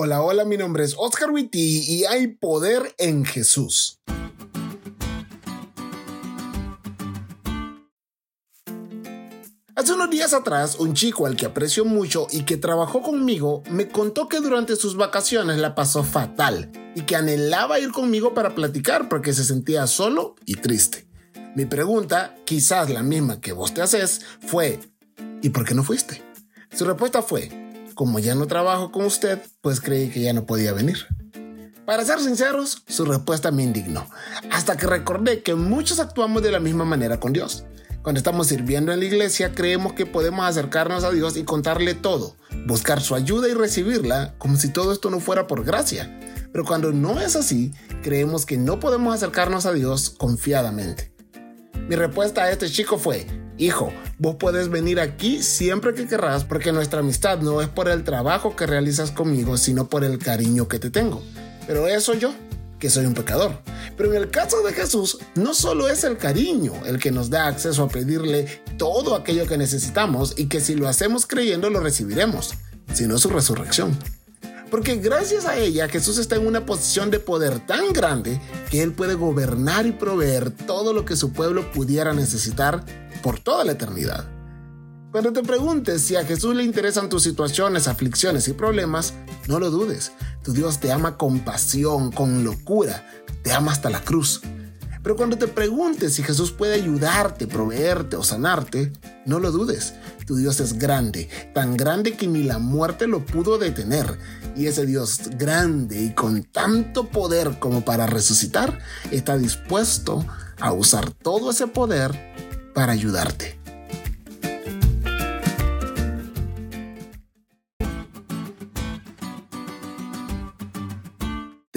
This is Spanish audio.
Hola, hola, mi nombre es Oscar Witty y hay poder en Jesús. Hace unos días atrás, un chico al que aprecio mucho y que trabajó conmigo me contó que durante sus vacaciones la pasó fatal y que anhelaba ir conmigo para platicar porque se sentía solo y triste. Mi pregunta, quizás la misma que vos te haces, fue ¿y por qué no fuiste? Su respuesta fue como ya no trabajo con usted, pues creí que ya no podía venir. Para ser sinceros, su respuesta me indignó, hasta que recordé que muchos actuamos de la misma manera con Dios. Cuando estamos sirviendo en la iglesia, creemos que podemos acercarnos a Dios y contarle todo, buscar su ayuda y recibirla como si todo esto no fuera por gracia. Pero cuando no es así, creemos que no podemos acercarnos a Dios confiadamente. Mi respuesta a este chico fue, Hijo, vos puedes venir aquí siempre que querrás porque nuestra amistad no es por el trabajo que realizas conmigo, sino por el cariño que te tengo. Pero eso yo, que soy un pecador. Pero en el caso de Jesús, no solo es el cariño el que nos da acceso a pedirle todo aquello que necesitamos y que si lo hacemos creyendo lo recibiremos, sino su resurrección. Porque gracias a ella Jesús está en una posición de poder tan grande que Él puede gobernar y proveer todo lo que su pueblo pudiera necesitar por toda la eternidad. Cuando te preguntes si a Jesús le interesan tus situaciones, aflicciones y problemas, no lo dudes. Tu Dios te ama con pasión, con locura, te ama hasta la cruz. Pero cuando te preguntes si Jesús puede ayudarte, proveerte o sanarte, no lo dudes. Tu Dios es grande, tan grande que ni la muerte lo pudo detener. Y ese Dios grande y con tanto poder como para resucitar, está dispuesto a usar todo ese poder para ayudarte.